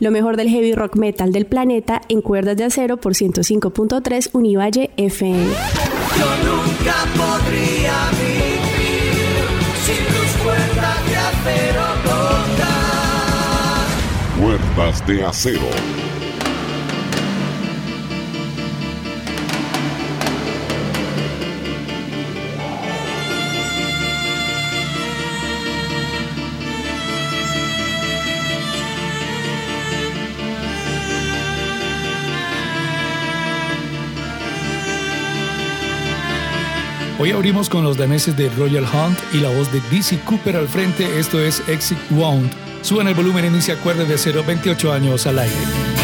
Lo mejor del heavy rock metal del planeta en cuerdas de acero por 105.3 Univalle FM. Yo nunca podría vivir sin tus cuerdas de acero Cuerdas de acero. Hoy abrimos con los daneses de Royal Hunt y la voz de Dizzy Cooper al frente. Esto es Exit Wound. Suban el volumen, inicia cuerdas de 0, 28 años al aire.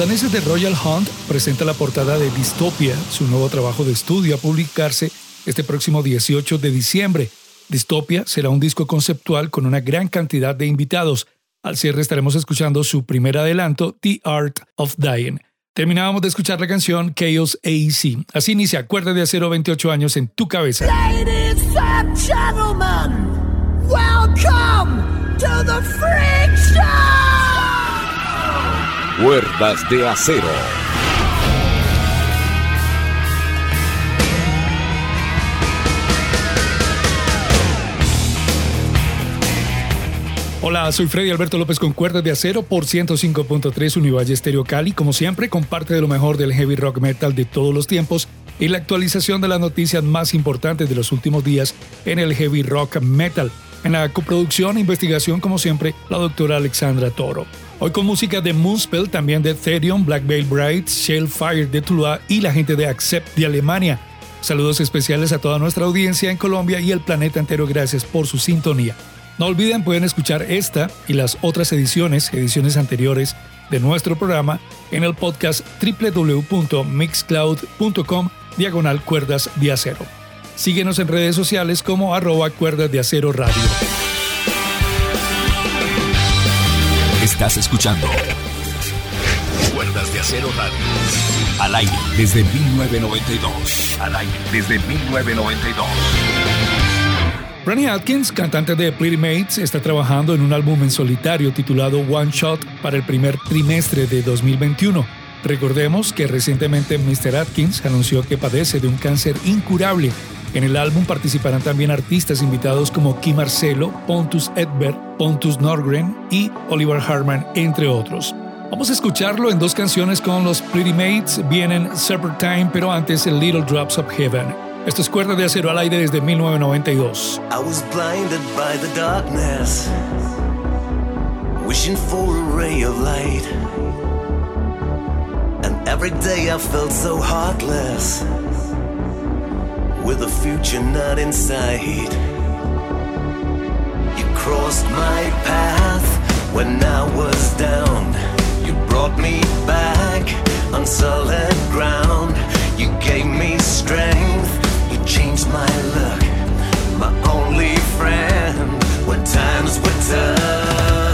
Daneses de Royal Hunt presentan la portada de Dystopia, su nuevo trabajo de estudio a publicarse este próximo 18 de diciembre. Dystopia será un disco conceptual con una gran cantidad de invitados. Al cierre estaremos escuchando su primer adelanto, The Art of Dying. Terminábamos de escuchar la canción Chaos AEC. Así inicia Cuerda de Acero 28 años en tu cabeza. Ladies and gentlemen, welcome to the Freak Show! Cuerdas de acero. Hola, soy Freddy Alberto López con Cuerdas de Acero por 105.3 Univalle Stereo Cali. Como siempre, comparte de lo mejor del heavy rock metal de todos los tiempos y la actualización de las noticias más importantes de los últimos días en el heavy rock metal. En la coproducción e investigación, como siempre, la doctora Alexandra Toro. Hoy con música de Moonspell, también de Therion, Black Veil Bright, Shellfire de Tuluá y la gente de Accept de Alemania. Saludos especiales a toda nuestra audiencia en Colombia y el planeta entero. Gracias por su sintonía. No olviden, pueden escuchar esta y las otras ediciones, ediciones anteriores de nuestro programa en el podcast www.mixcloud.com diagonal cuerdas de acero. Síguenos en redes sociales como arroba cuerdas de acero radio. Estás escuchando Cuerdas de Acero Radio. Desde 1992. Al desde 1992. Ronnie Atkins, cantante de Pretty Mates, está trabajando en un álbum en solitario titulado One Shot para el primer trimestre de 2021. Recordemos que recientemente Mr. Atkins anunció que padece de un cáncer incurable. En el álbum participarán también artistas invitados como Kim Marcelo, Pontus Edberg, Pontus Norgren y Oliver Harman, entre otros. Vamos a escucharlo en dos canciones con los Pretty Mates. Vienen Time, pero antes el Little Drops of Heaven. Esto es Cuerda de Acero al aire desde 1992. I was blinded by the darkness, wishing for a ray of light. And every day I felt so heartless, with a future not in sight. You crossed my path when I was down. You brought me back on solid ground. You gave me strength. You changed my luck. My only friend when times were tough.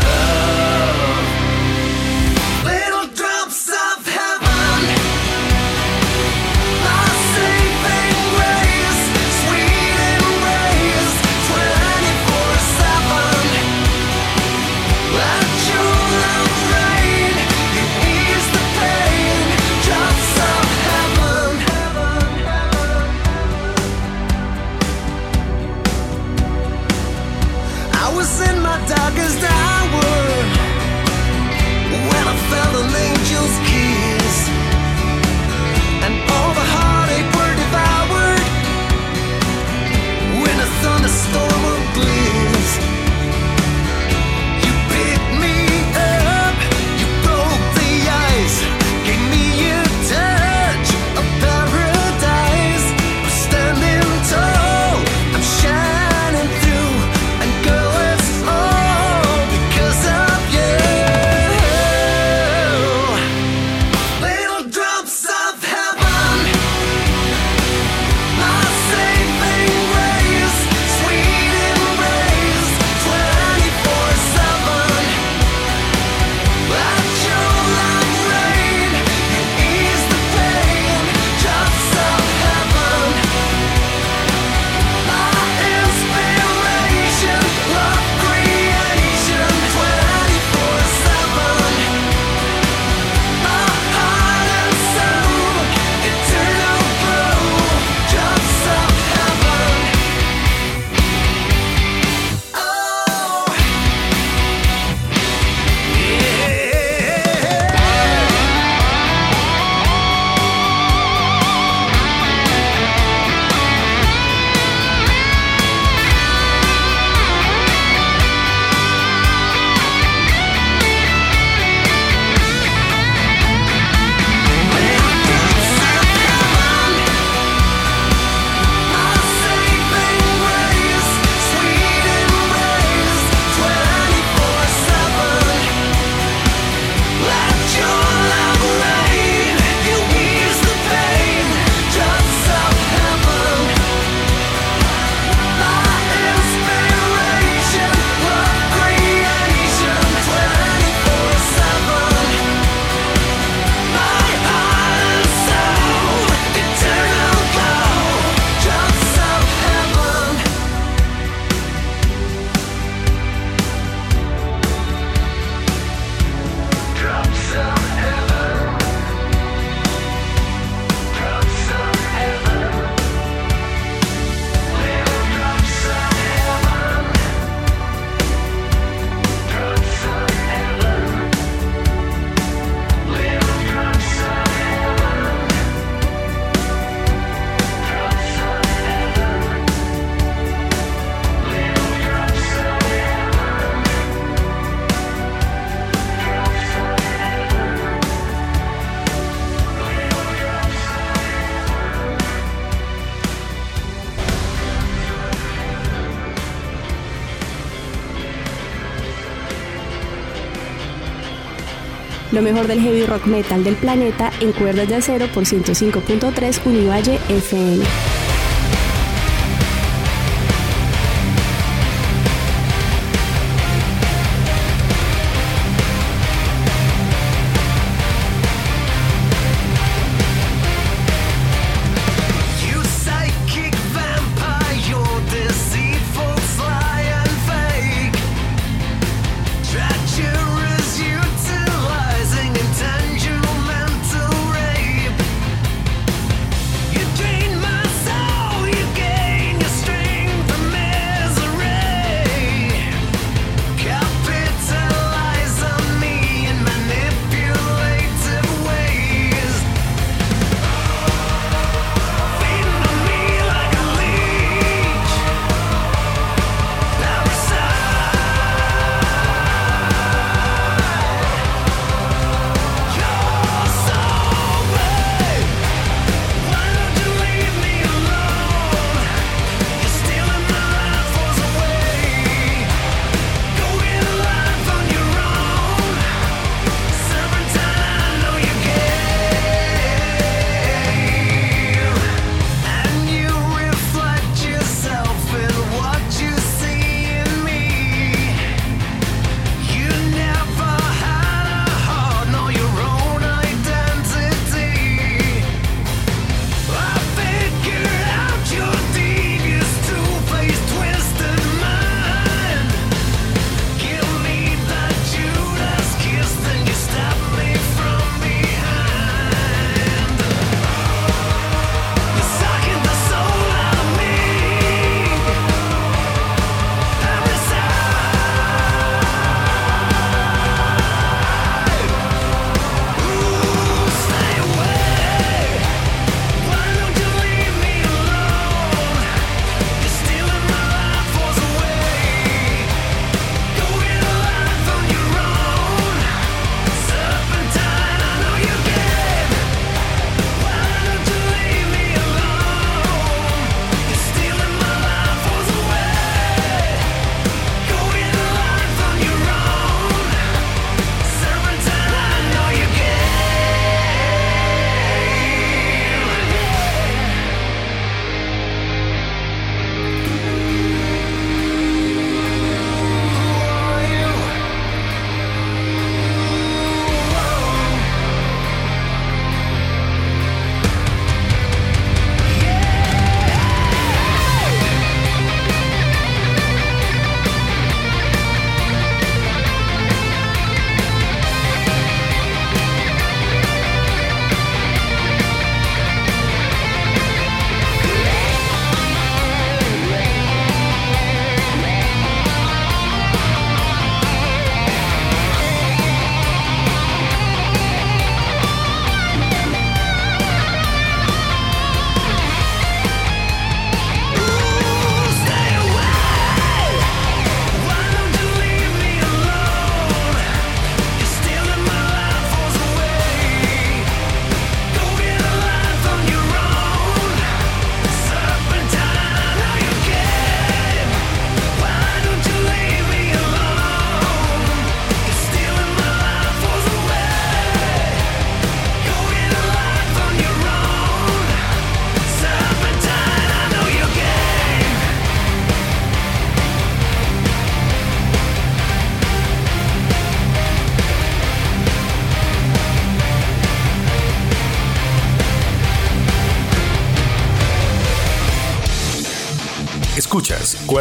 Del heavy rock metal del planeta en cuerdas de acero por 105.3 Univalle FM.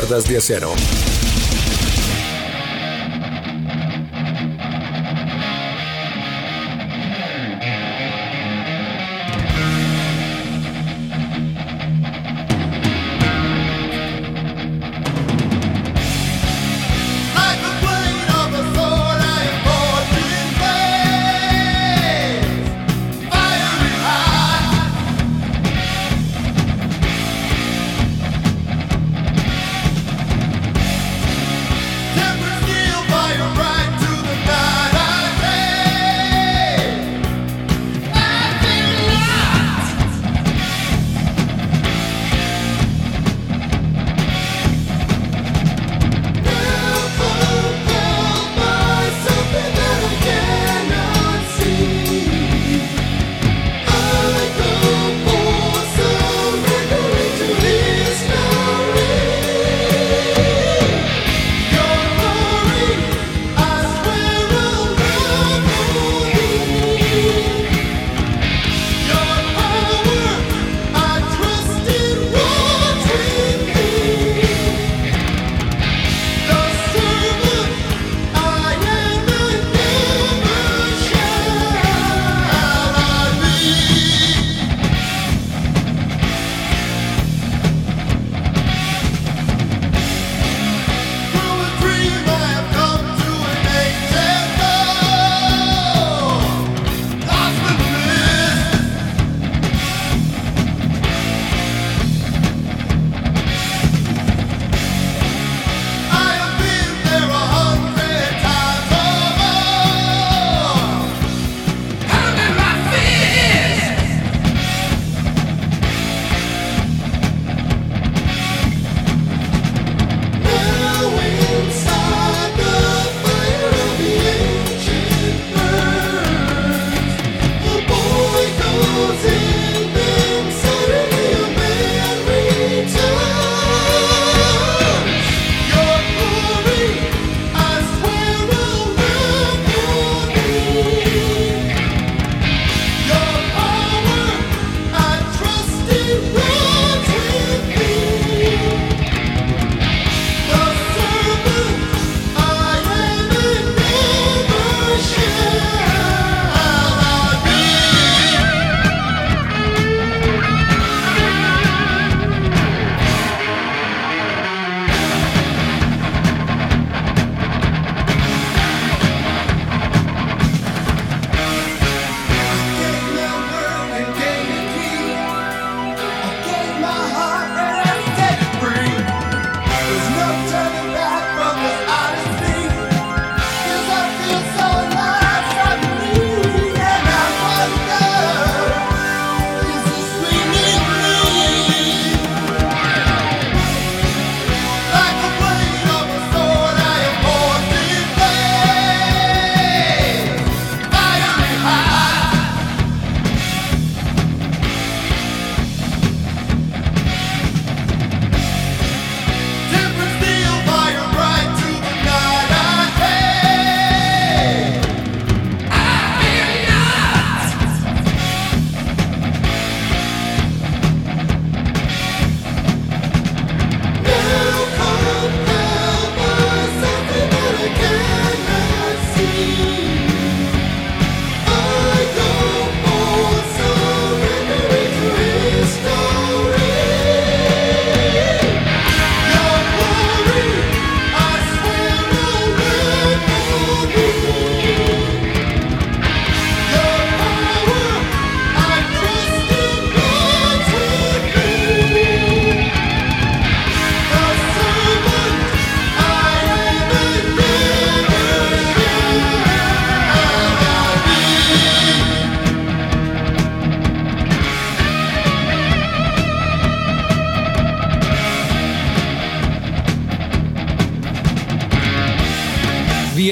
das de acero.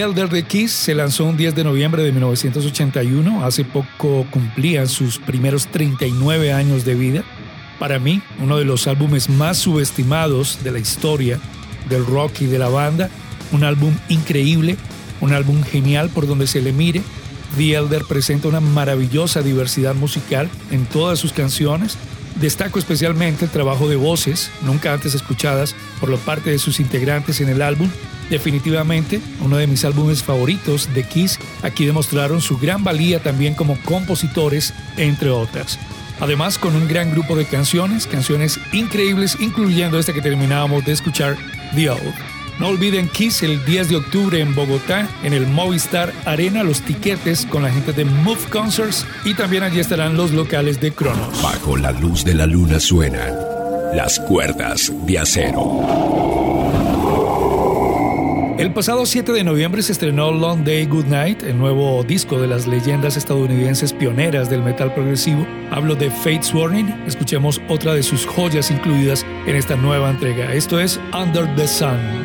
Elder de Kiss se lanzó un 10 de noviembre de 1981. Hace poco cumplían sus primeros 39 años de vida. Para mí, uno de los álbumes más subestimados de la historia del rock y de la banda. Un álbum increíble, un álbum genial por donde se le mire. The Elder presenta una maravillosa diversidad musical en todas sus canciones. Destaco especialmente el trabajo de voces, nunca antes escuchadas por la parte de sus integrantes en el álbum, Definitivamente uno de mis álbumes favoritos de Kiss. Aquí demostraron su gran valía también como compositores, entre otras. Además, con un gran grupo de canciones, canciones increíbles, incluyendo esta que terminábamos de escuchar, The Old. No olviden Kiss el 10 de octubre en Bogotá, en el Movistar Arena, los tiquetes con la gente de Move Concerts y también allí estarán los locales de Cronos. Bajo la luz de la luna suenan las cuerdas de acero. El pasado 7 de noviembre se estrenó Long Day Good Night, el nuevo disco de las leyendas estadounidenses pioneras del metal progresivo. Hablo de Fate's Warning. Escuchemos otra de sus joyas incluidas en esta nueva entrega. Esto es Under the Sun.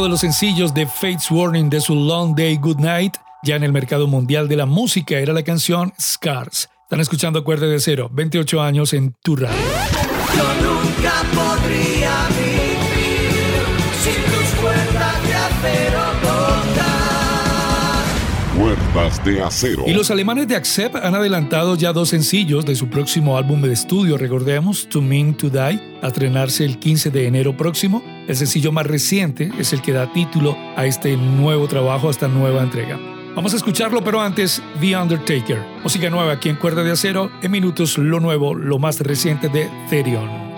Otro de los sencillos de Fates Warning de su Long Day Good Night, ya en el mercado mundial de la música, era la canción Scars. Están escuchando Cuerda de Cero, 28 años en tu radio. Yo nunca podría vivir sin tus cuerdas de acero. Cuerdas Cuerdas de acero. Y los alemanes de Accept han adelantado ya dos sencillos de su próximo álbum de estudio, recordemos, To Mean to Die, a estrenarse el 15 de enero próximo. El sencillo más reciente es el que da título a este nuevo trabajo, a esta nueva entrega. Vamos a escucharlo, pero antes, The Undertaker. Música nueva aquí en Cuerda de Acero, en minutos lo nuevo, lo más reciente de Therion.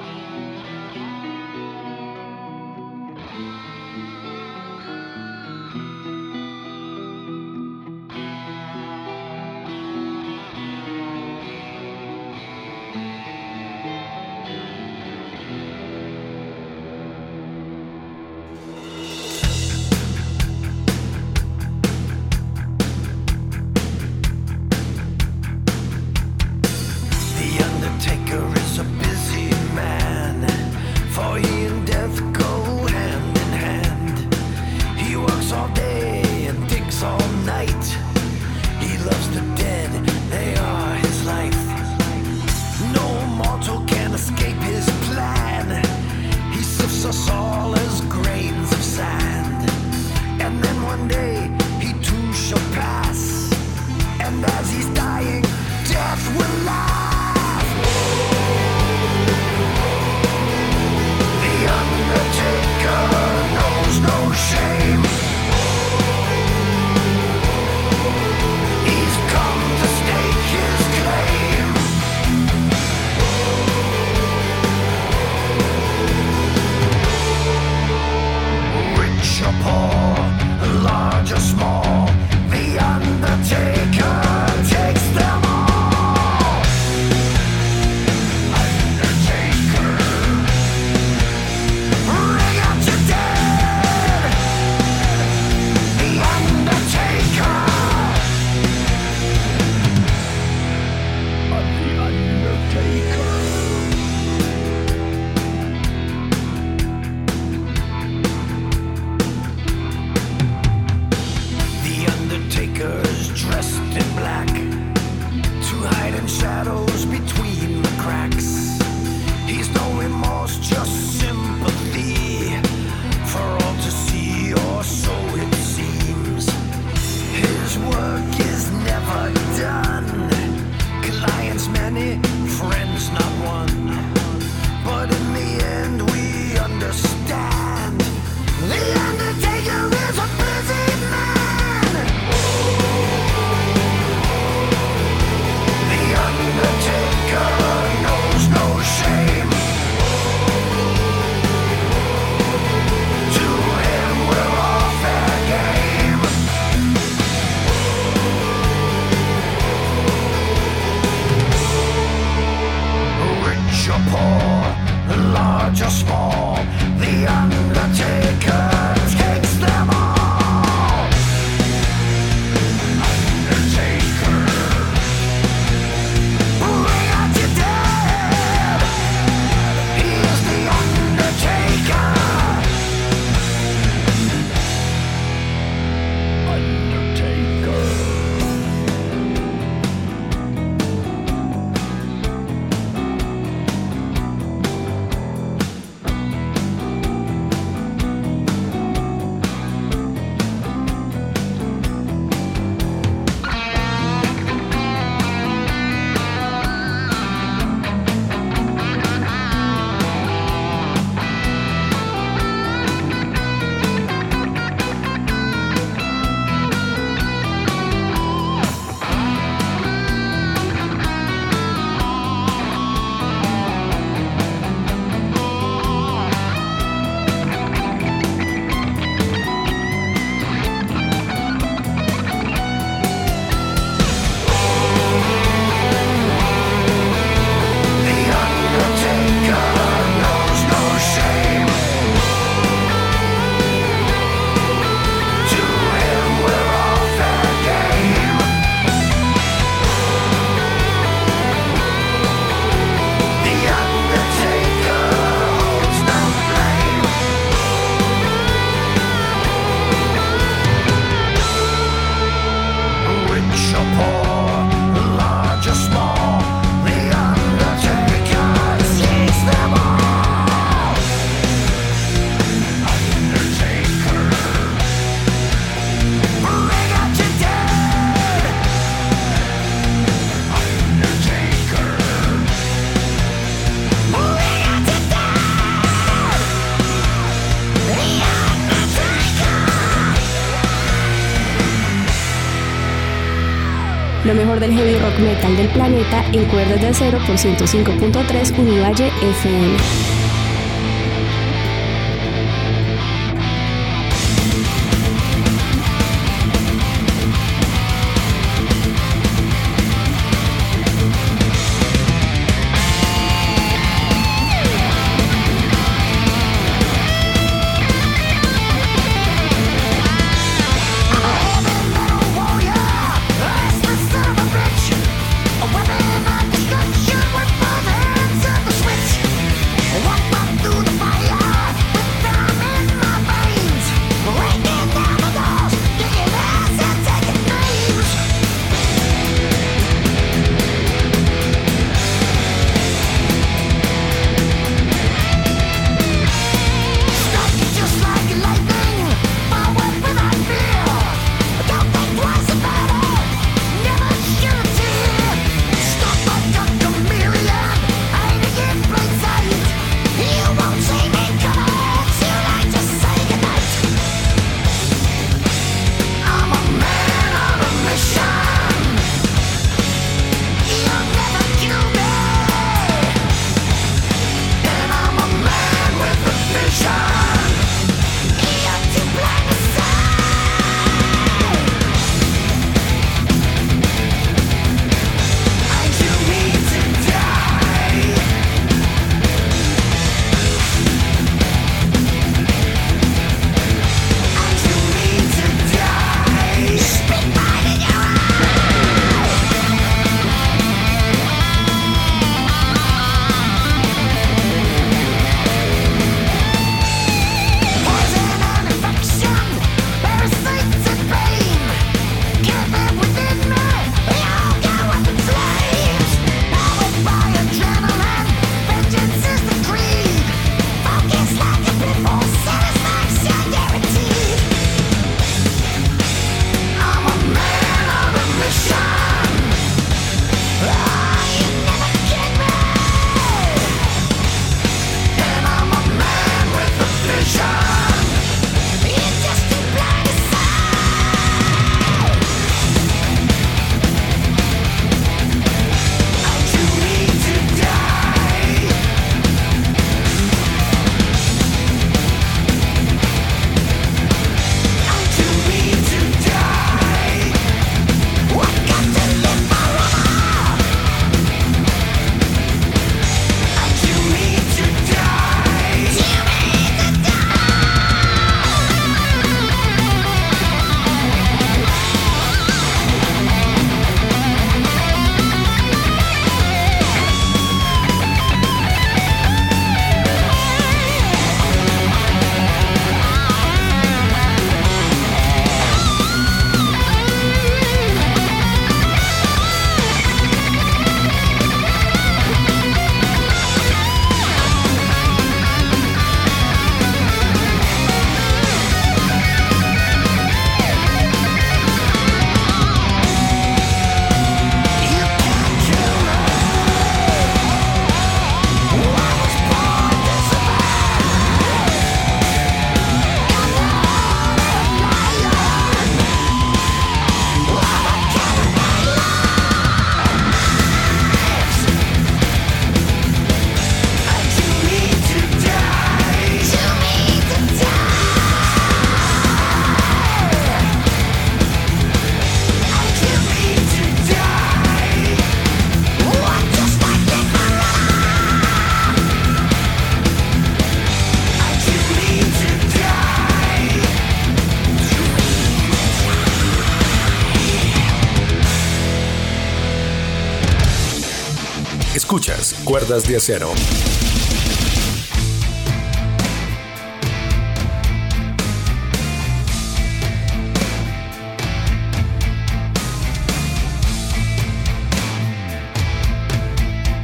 Del heavy rock metal del planeta en cuerdas de acero por 105.3 Univalle FM. De Acero.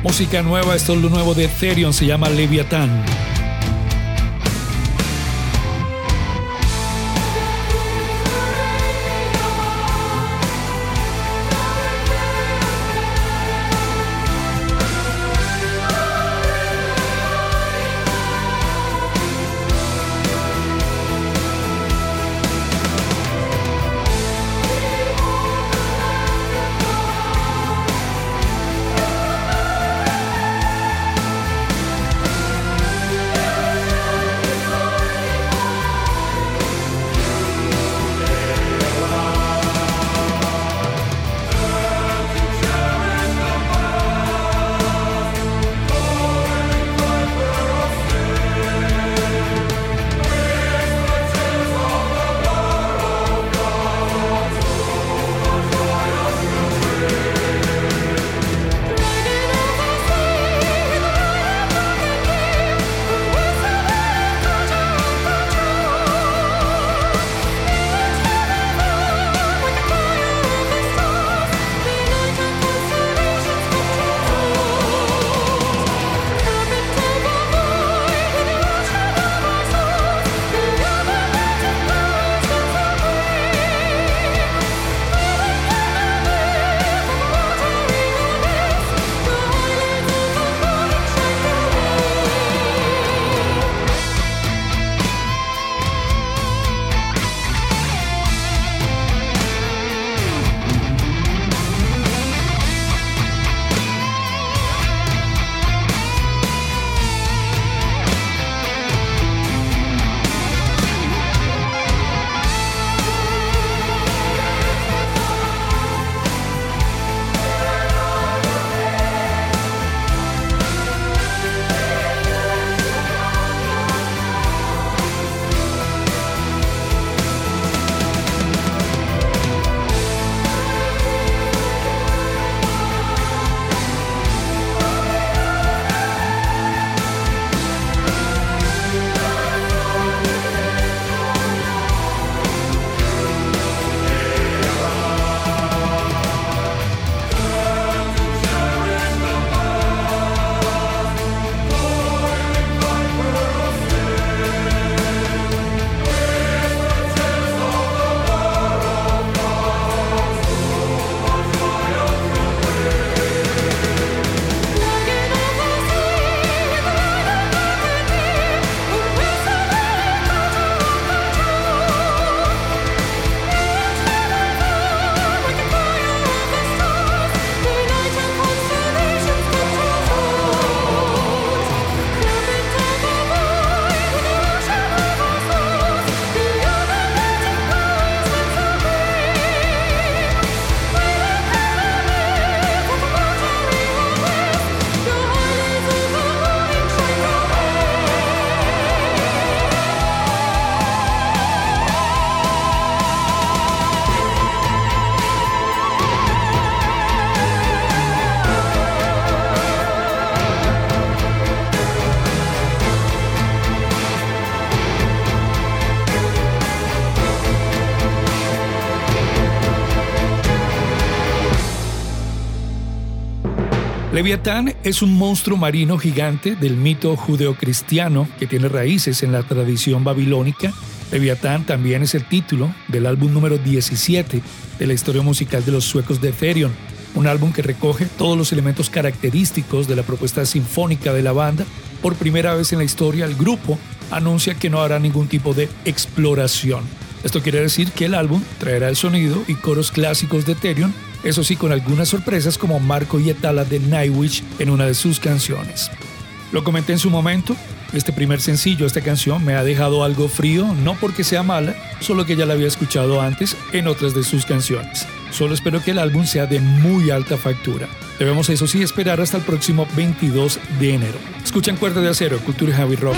Música nueva, esto es lo nuevo de Ethereum, se llama Leviathan. Leviatán es un monstruo marino gigante del mito judeocristiano que tiene raíces en la tradición babilónica. Leviatán también es el título del álbum número 17 de la historia musical de los suecos de Therion, un álbum que recoge todos los elementos característicos de la propuesta sinfónica de la banda. Por primera vez en la historia, el grupo anuncia que no hará ningún tipo de exploración. Esto quiere decir que el álbum traerá el sonido y coros clásicos de Therion eso sí con algunas sorpresas como Marco y Etala de Nightwish en una de sus canciones. Lo comenté en su momento, este primer sencillo, esta canción, me ha dejado algo frío, no porque sea mala, solo que ya la había escuchado antes en otras de sus canciones. Solo espero que el álbum sea de muy alta factura. Debemos eso sí esperar hasta el próximo 22 de enero. Escuchan Cuerda de Acero, Cultura Heavy Rock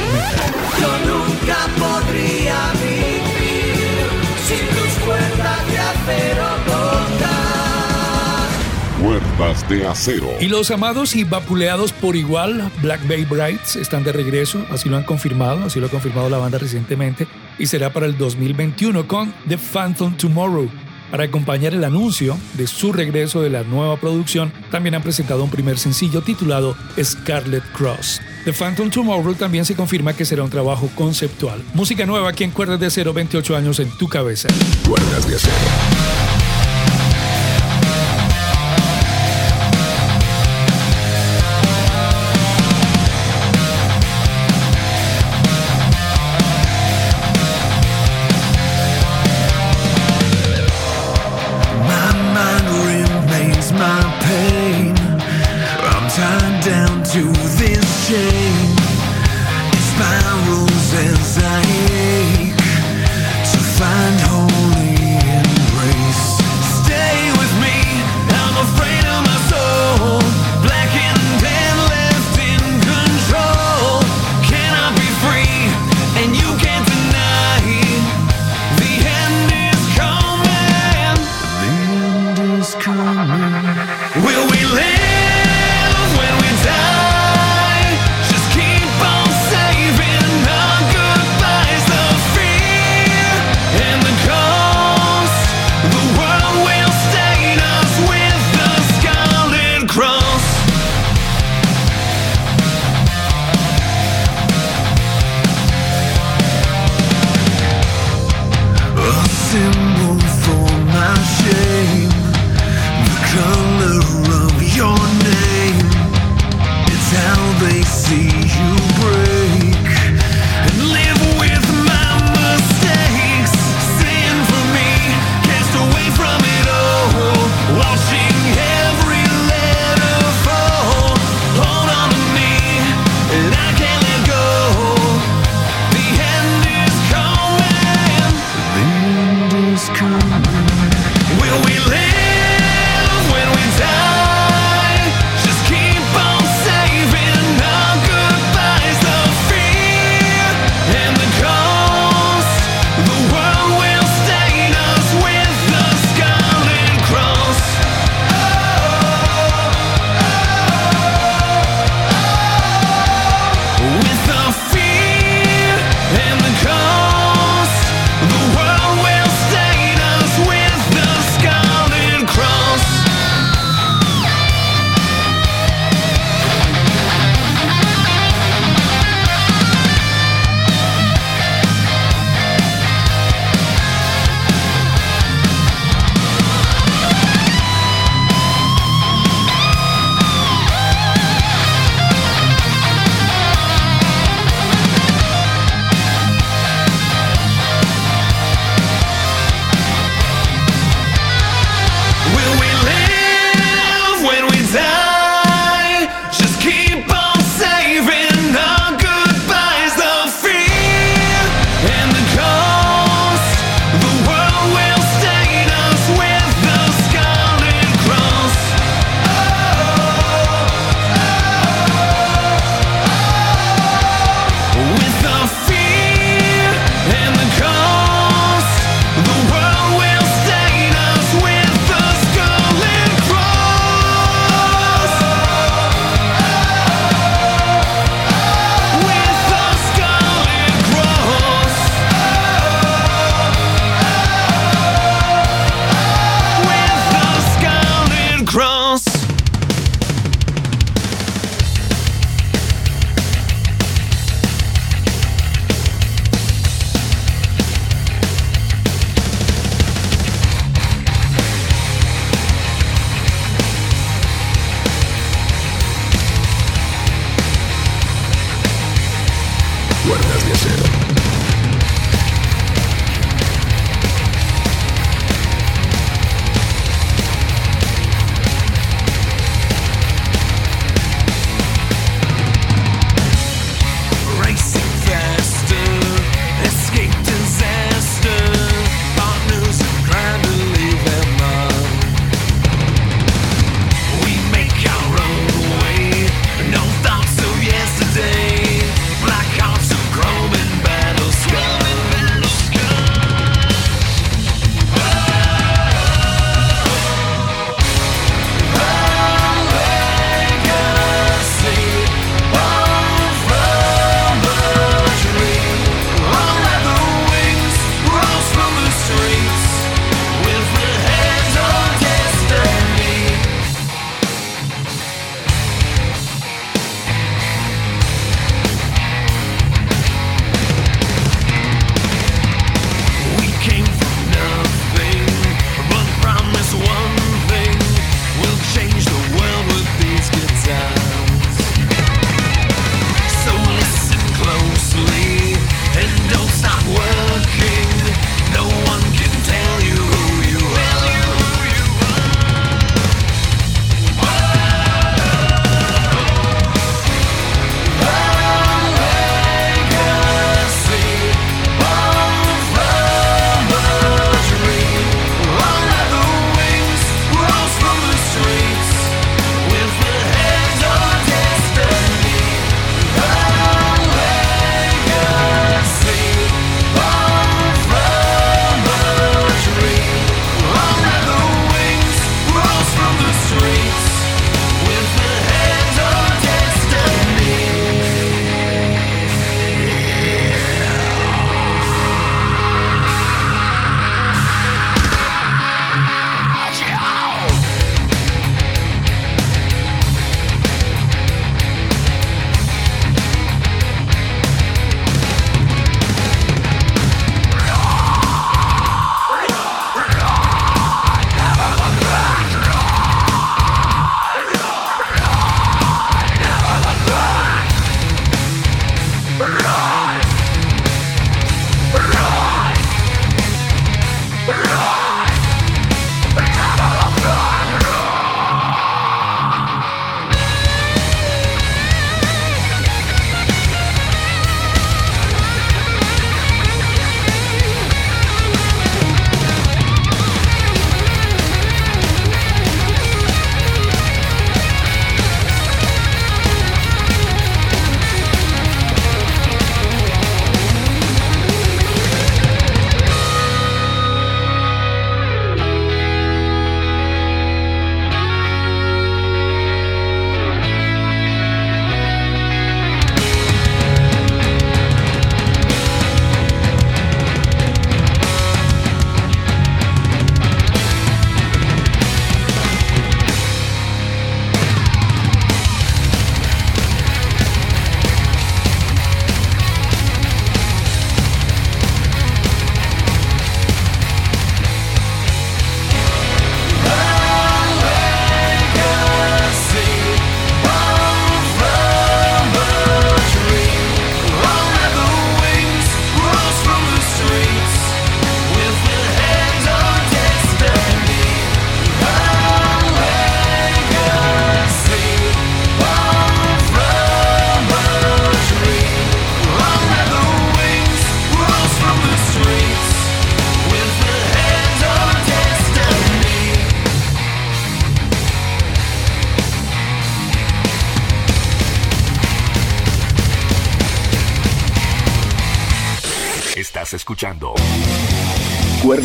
De acero. Y los amados y vapuleados por igual, Black Bay Brights, están de regreso, así lo han confirmado, así lo ha confirmado la banda recientemente, y será para el 2021 con The Phantom Tomorrow. Para acompañar el anuncio de su regreso de la nueva producción, también han presentado un primer sencillo titulado Scarlet Cross. The Phantom Tomorrow también se confirma que será un trabajo conceptual. Música nueva aquí en Cuerdas de Acero, 28 años en tu cabeza. Cuerdas de acero.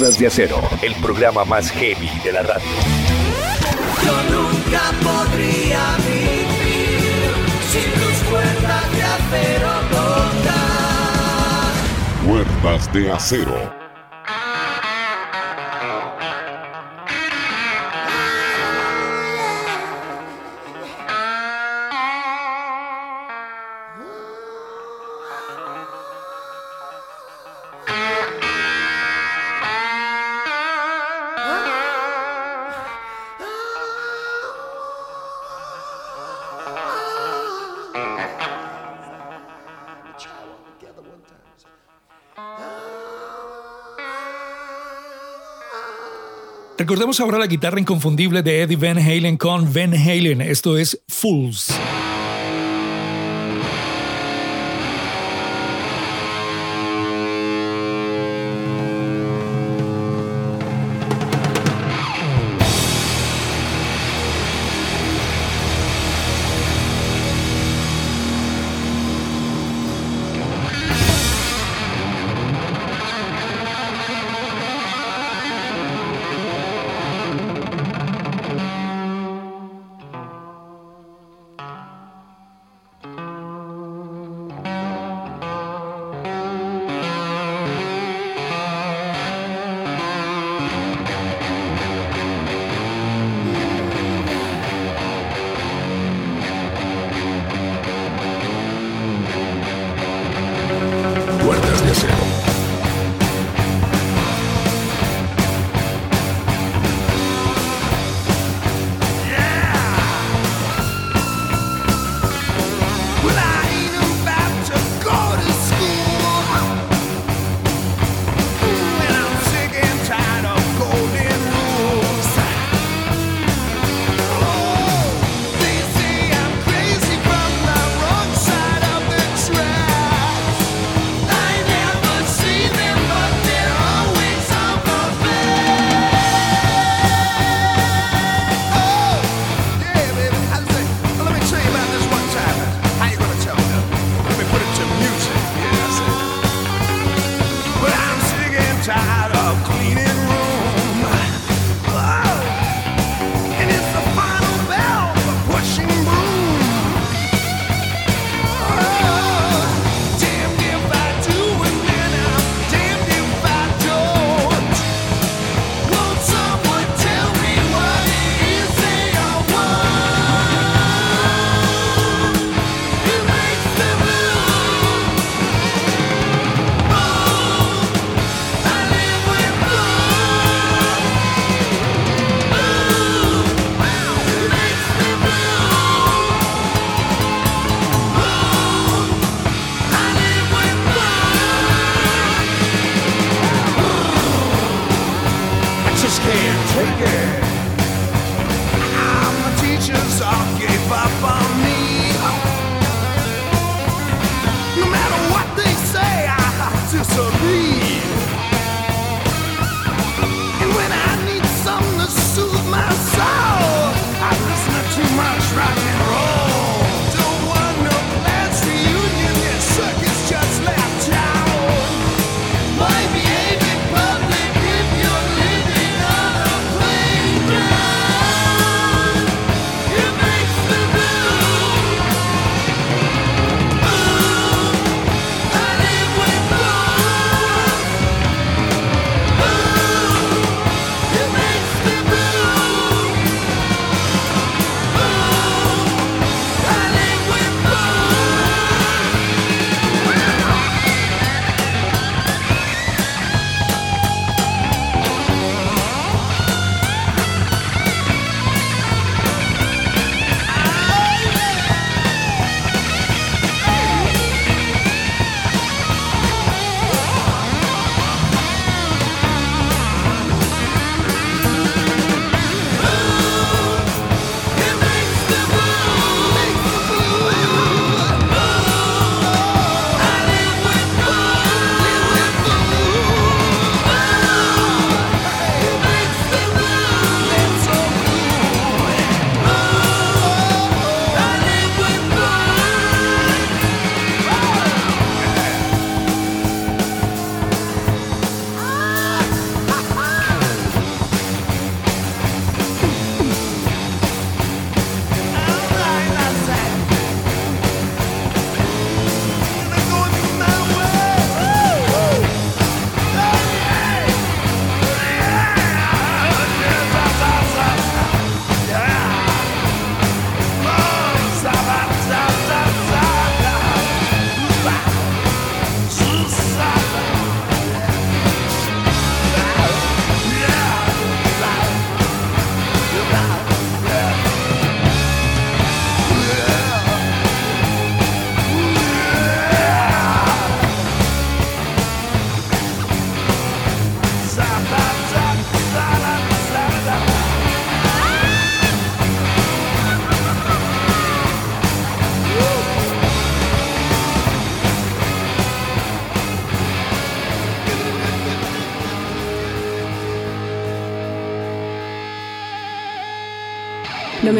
De Acero, el programa más heavy de la radio. Yo nunca podría vivir sin tus cuerdas de acero. Cuerdas de acero Recordemos ahora la guitarra inconfundible de Eddie Van Halen con Van Halen. Esto es Fools.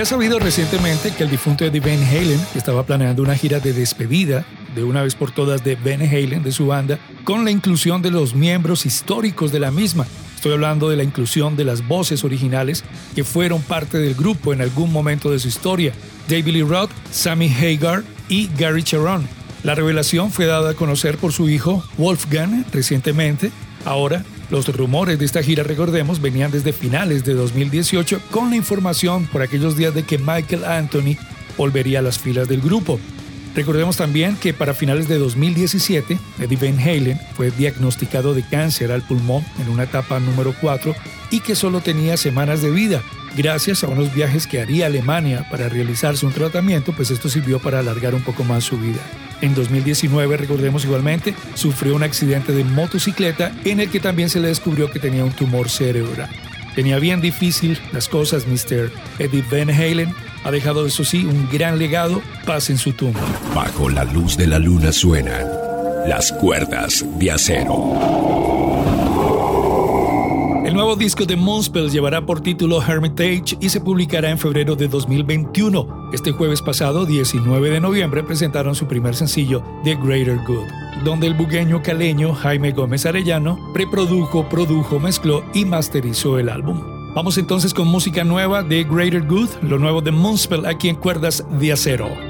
Se ha sabido recientemente que el difunto Eddie Van Halen estaba planeando una gira de despedida de una vez por todas de Van Halen de su banda con la inclusión de los miembros históricos de la misma. Estoy hablando de la inclusión de las voces originales que fueron parte del grupo en algún momento de su historia, David Lee Roth, Sammy Hagar y Gary Sharon. La revelación fue dada a conocer por su hijo Wolfgang recientemente. Ahora, los rumores de esta gira, recordemos, venían desde finales de 2018 con la información por aquellos días de que Michael Anthony volvería a las filas del grupo. Recordemos también que para finales de 2017, Eddie Van Halen fue diagnosticado de cáncer al pulmón en una etapa número 4 y que solo tenía semanas de vida. Gracias a unos viajes que haría a Alemania para realizarse un tratamiento, pues esto sirvió para alargar un poco más su vida. En 2019, recordemos igualmente, sufrió un accidente de motocicleta en el que también se le descubrió que tenía un tumor cerebral. Tenía bien difícil las cosas, Mr. Eddie Van Halen. Ha dejado, eso sí, un gran legado. Paz en su tumba. Bajo la luz de la luna suenan las cuerdas de acero. El nuevo disco de Moonspell llevará por título Hermitage y se publicará en febrero de 2021. Este jueves pasado, 19 de noviembre, presentaron su primer sencillo, The Greater Good, donde el bugueño caleño Jaime Gómez Arellano preprodujo, produjo, mezcló y masterizó el álbum. Vamos entonces con música nueva de Greater Good, lo nuevo de Moonspell aquí en Cuerdas de Acero.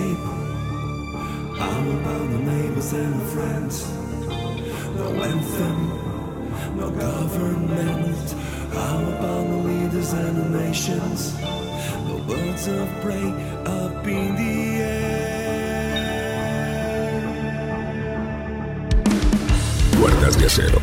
I'm about the neighbors and the friends. No anthem, no government. I'm about the leaders and the nations. The words of prey up in the air. Puertas de acero.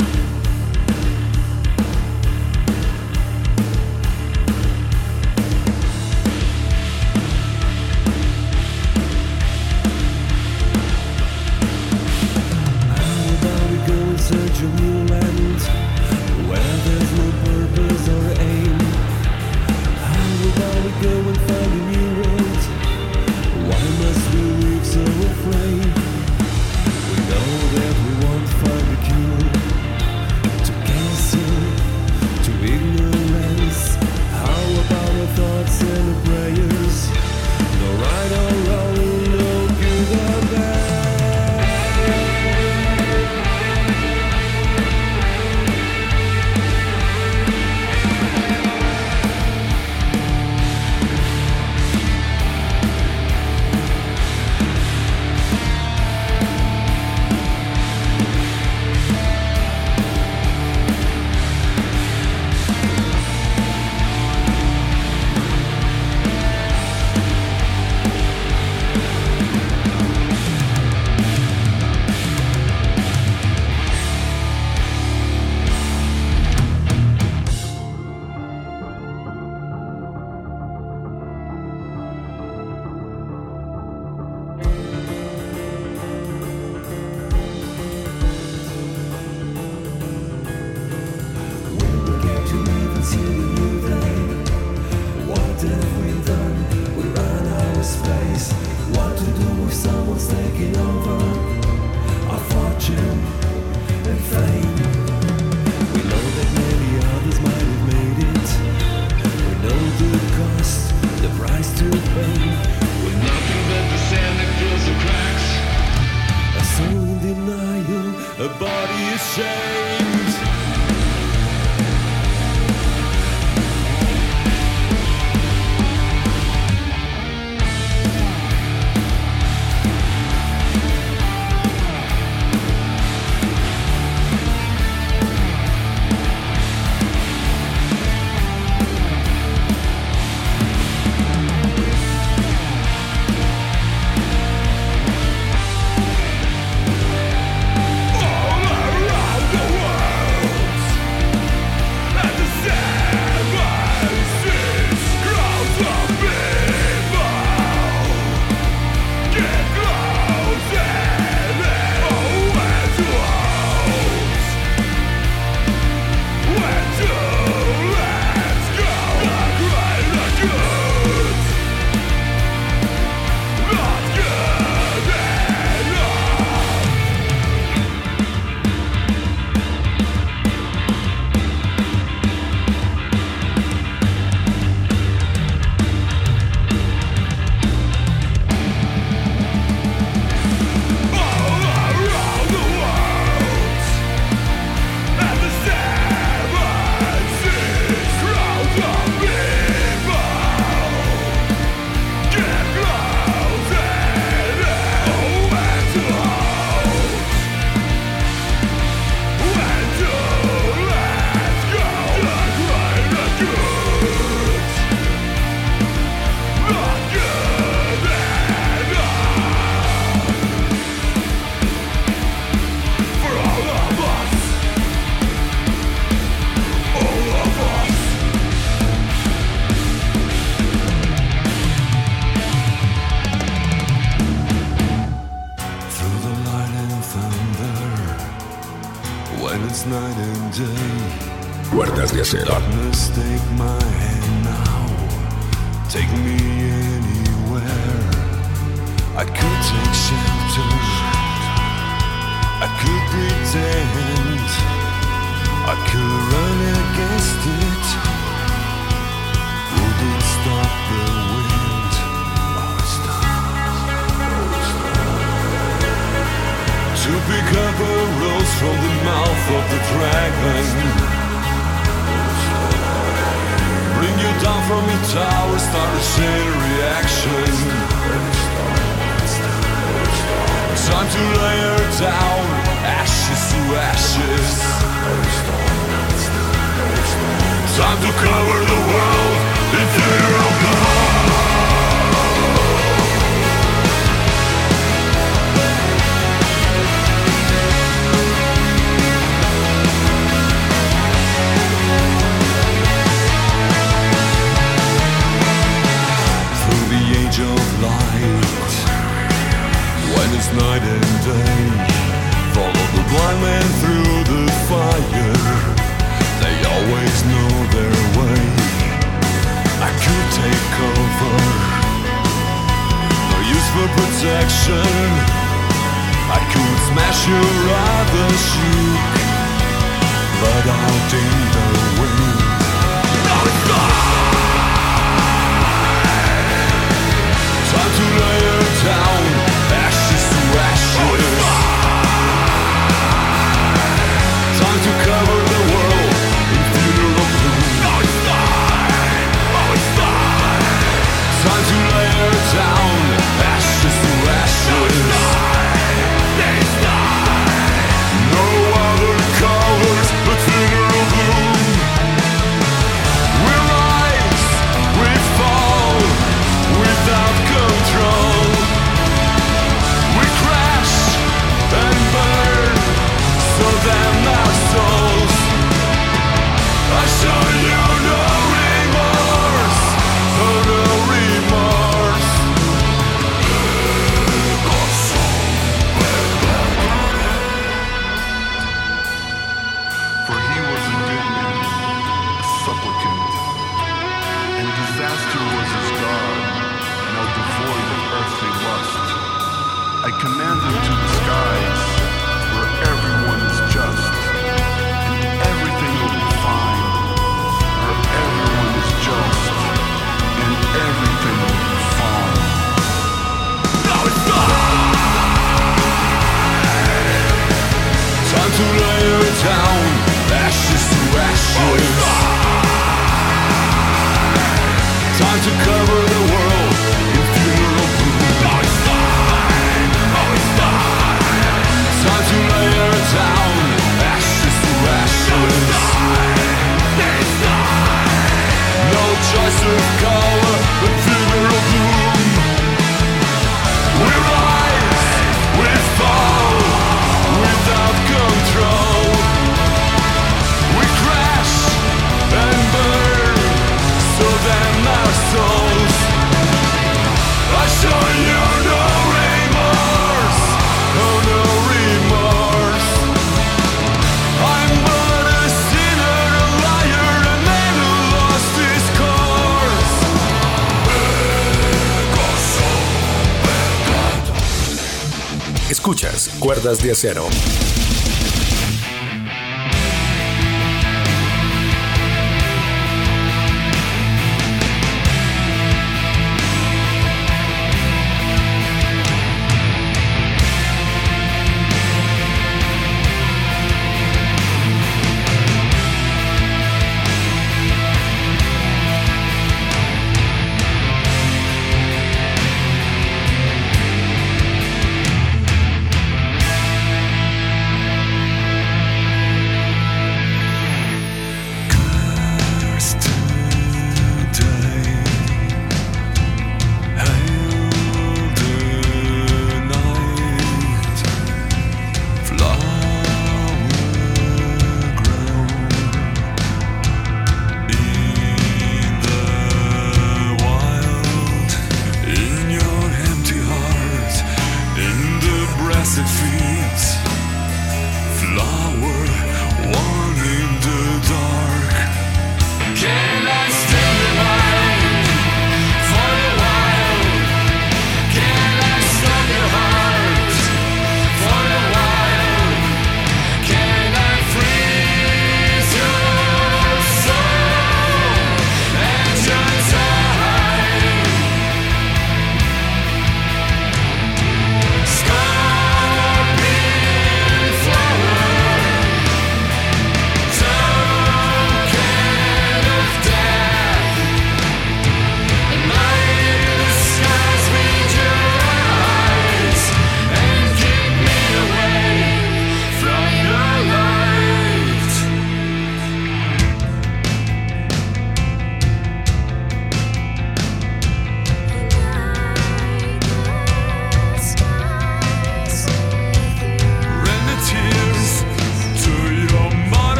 Cuerdas de acero.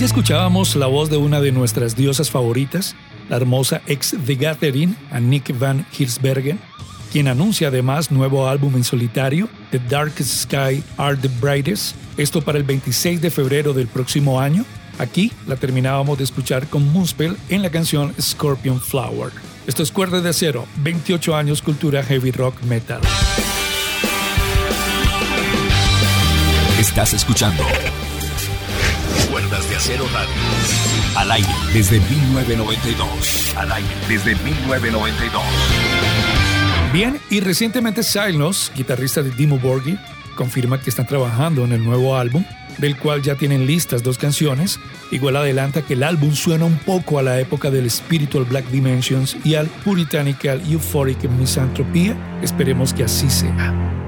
Allí escuchábamos la voz de una de nuestras diosas favoritas, la hermosa ex The Gathering, a Nick Van Hilsbergen, quien anuncia además nuevo álbum en solitario, The Darkest Sky Are the Brightest, esto para el 26 de febrero del próximo año. Aquí la terminábamos de escuchar con Moonspell en la canción Scorpion Flower. Esto es Cuerda de Acero, 28 años cultura heavy rock metal. Estás escuchando Cuerdas de Acero Radio. Al aire desde 1992. Al aire desde 1992. Bien, y recientemente Silos, guitarrista de Dimo Borghi, confirma que están trabajando en el nuevo álbum, del cual ya tienen listas dos canciones. Igual adelanta que el álbum suena un poco a la época del Spiritual Black Dimensions y al Puritanical Euphoric Misanthropía. Esperemos que así sea.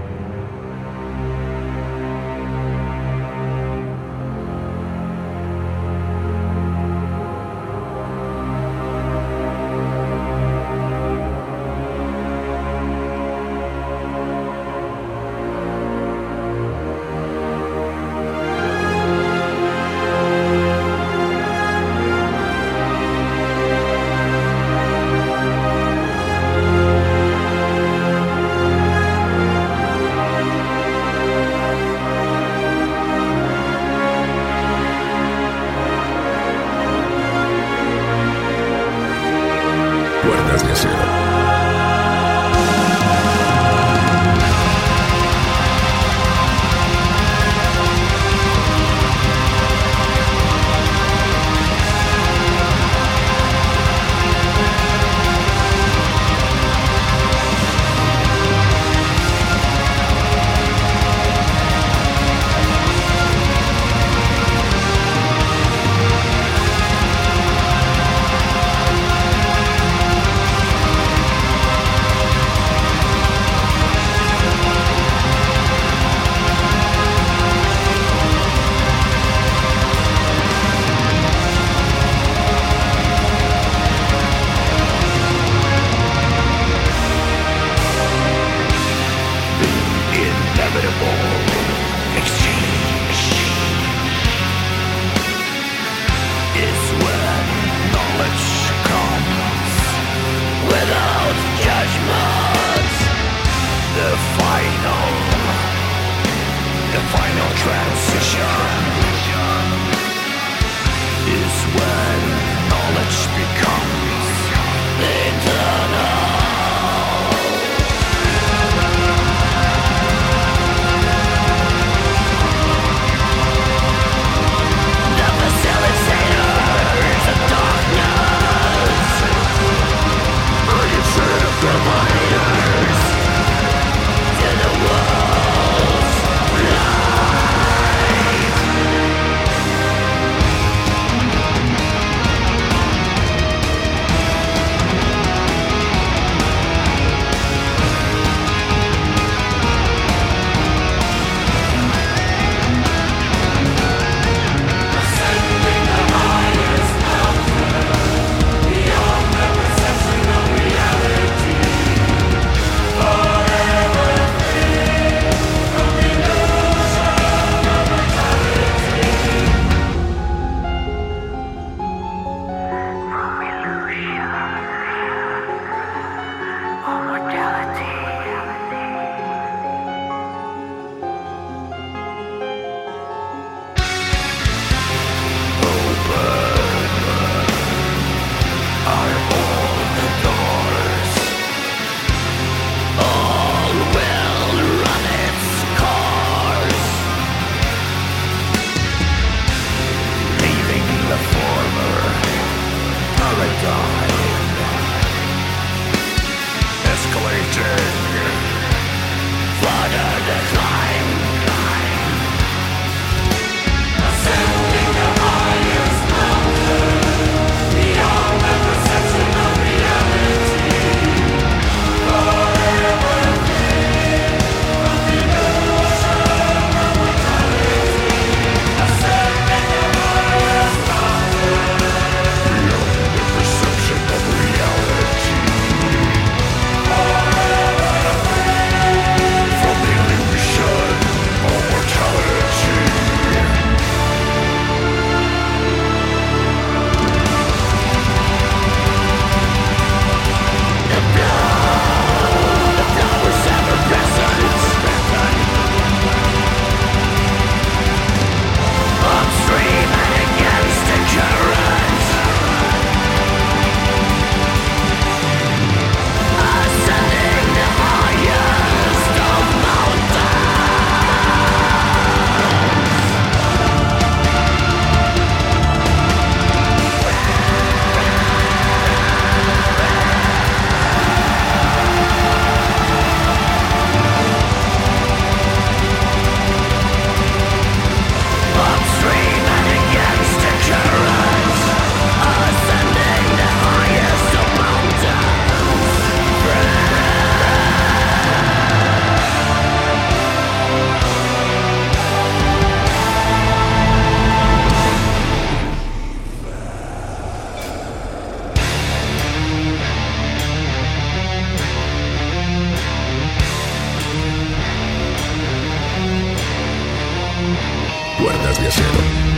Ondas de Acero.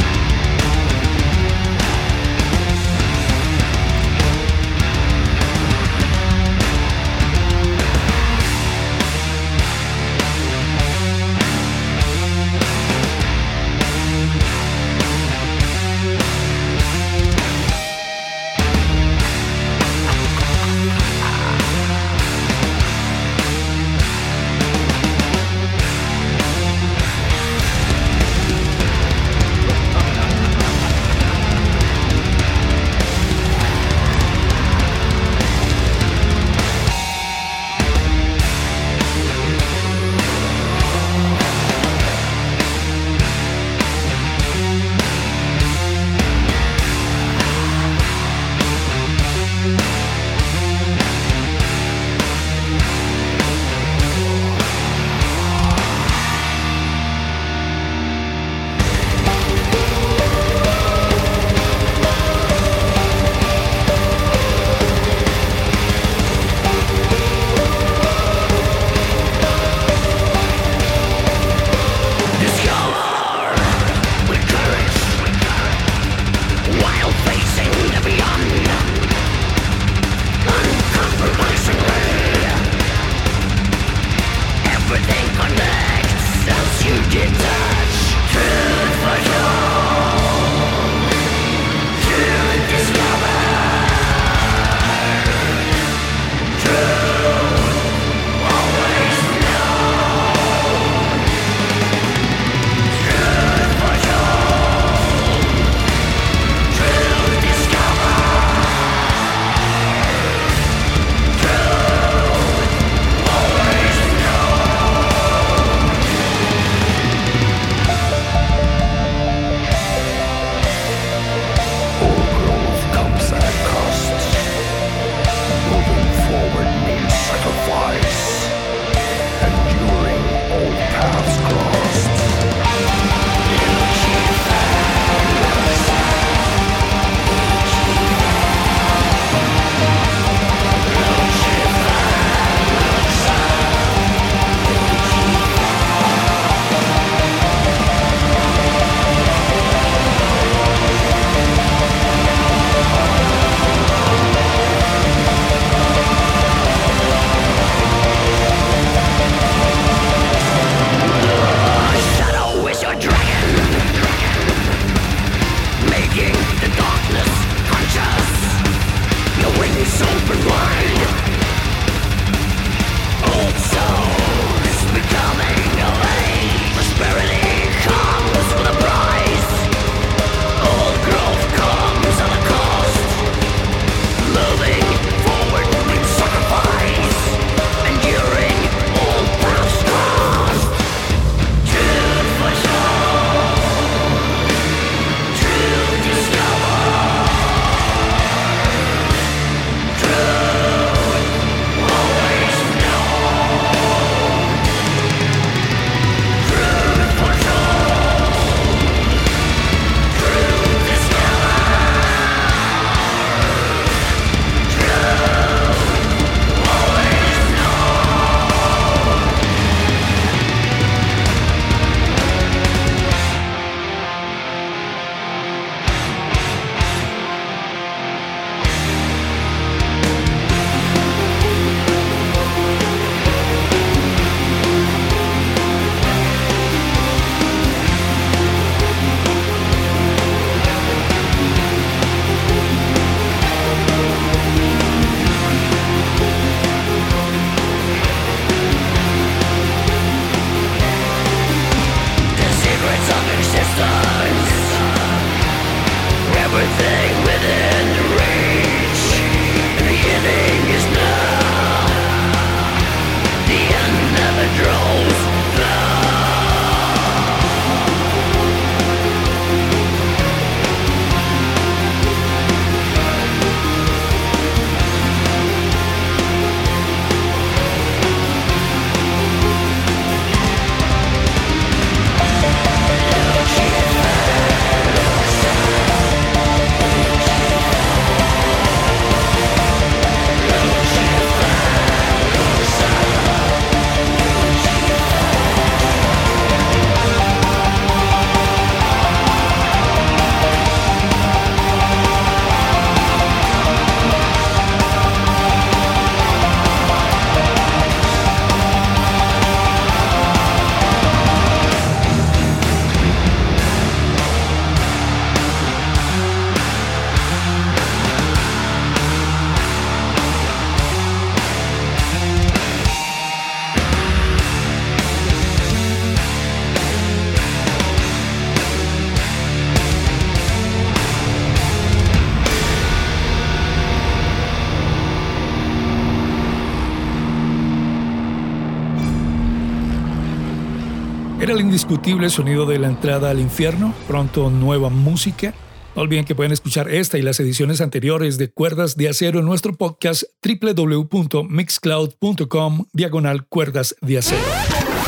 El indiscutible sonido de la entrada al infierno, pronto nueva música. No olviden que pueden escuchar esta y las ediciones anteriores de Cuerdas de Acero en nuestro podcast www.mixcloud.com diagonal Cuerdas de Acero.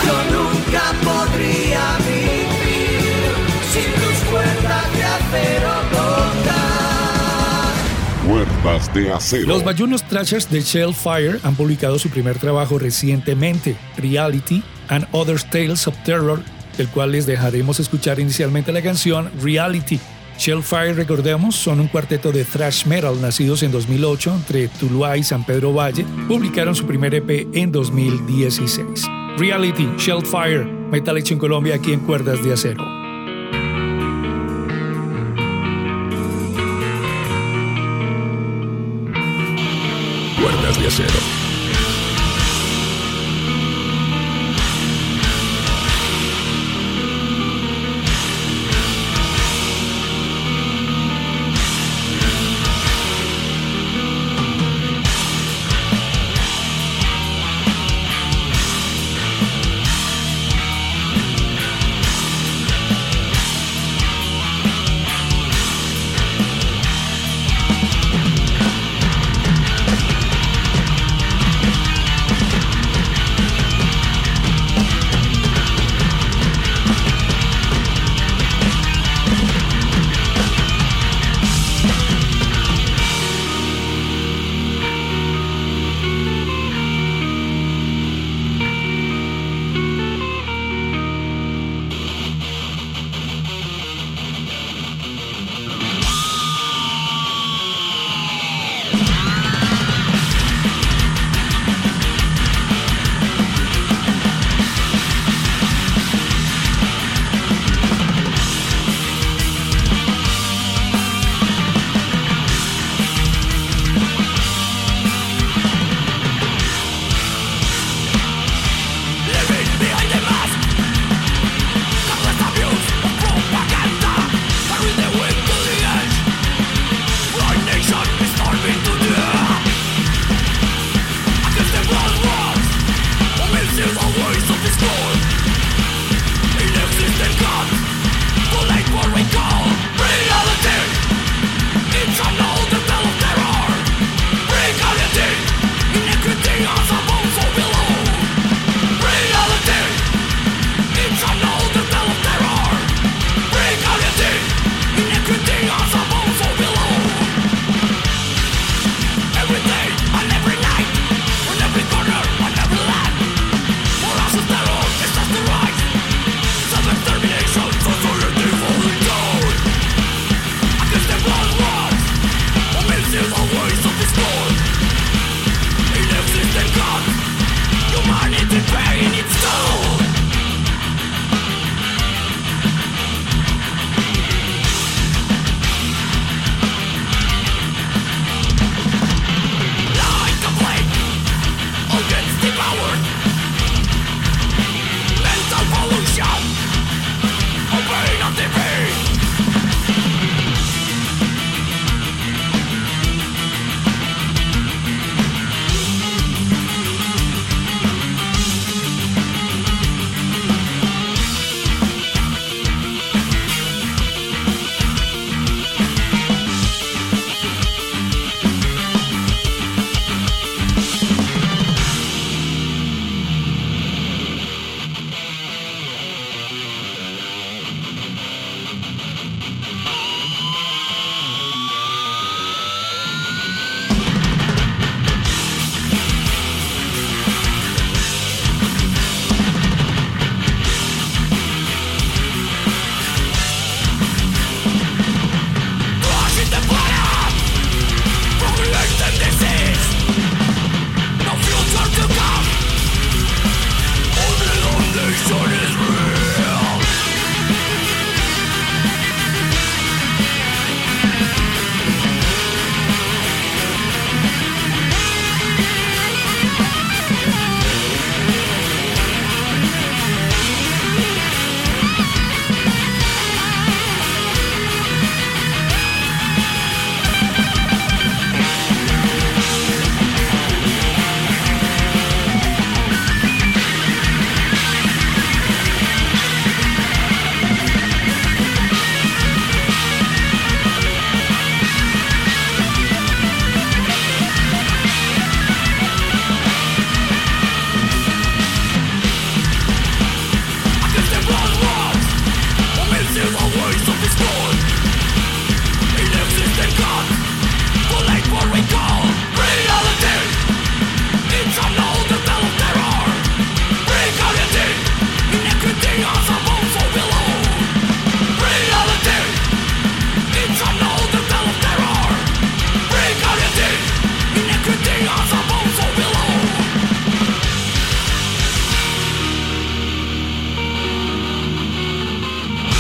Yo nunca podría vivir Cuerdas de acero. Los bayunos Thrashers de Shellfire han publicado su primer trabajo recientemente, Reality and Other Tales of Terror, del cual les dejaremos escuchar inicialmente la canción Reality. Shellfire, recordemos, son un cuarteto de thrash metal nacidos en 2008 entre Tuluá y San Pedro Valle. Publicaron su primer EP en 2016. Reality, Shellfire, metal hecho en Colombia aquí en Cuerdas de Acero. Acero.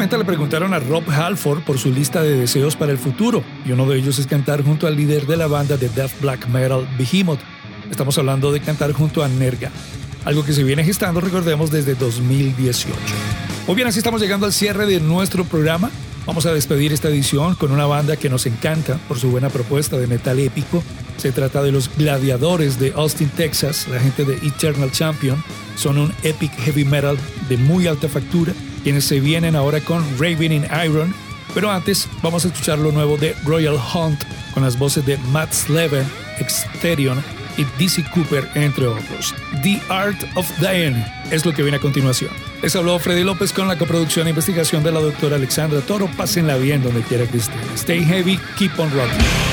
Recientemente le preguntaron a Rob Halford por su lista de deseos para el futuro, y uno de ellos es cantar junto al líder de la banda de death black metal Behemoth. Estamos hablando de cantar junto a Nerga, algo que se viene gestando, recordemos, desde 2018. Muy bien, así estamos llegando al cierre de nuestro programa. Vamos a despedir esta edición con una banda que nos encanta por su buena propuesta de metal épico. Se trata de los Gladiadores de Austin, Texas, la gente de Eternal Champion. Son un epic heavy metal de muy alta factura, quienes se vienen ahora con Raven in Iron. Pero antes vamos a escuchar lo nuevo de Royal Hunt con las voces de Matt Sleven, Exterion y DC Cooper, entre otros. The Art of Dying es lo que viene a continuación. Les habló Freddy López con la coproducción e investigación de la doctora Alexandra Toro. Pásenla bien donde quiera que estén. Stay heavy, keep on rocking.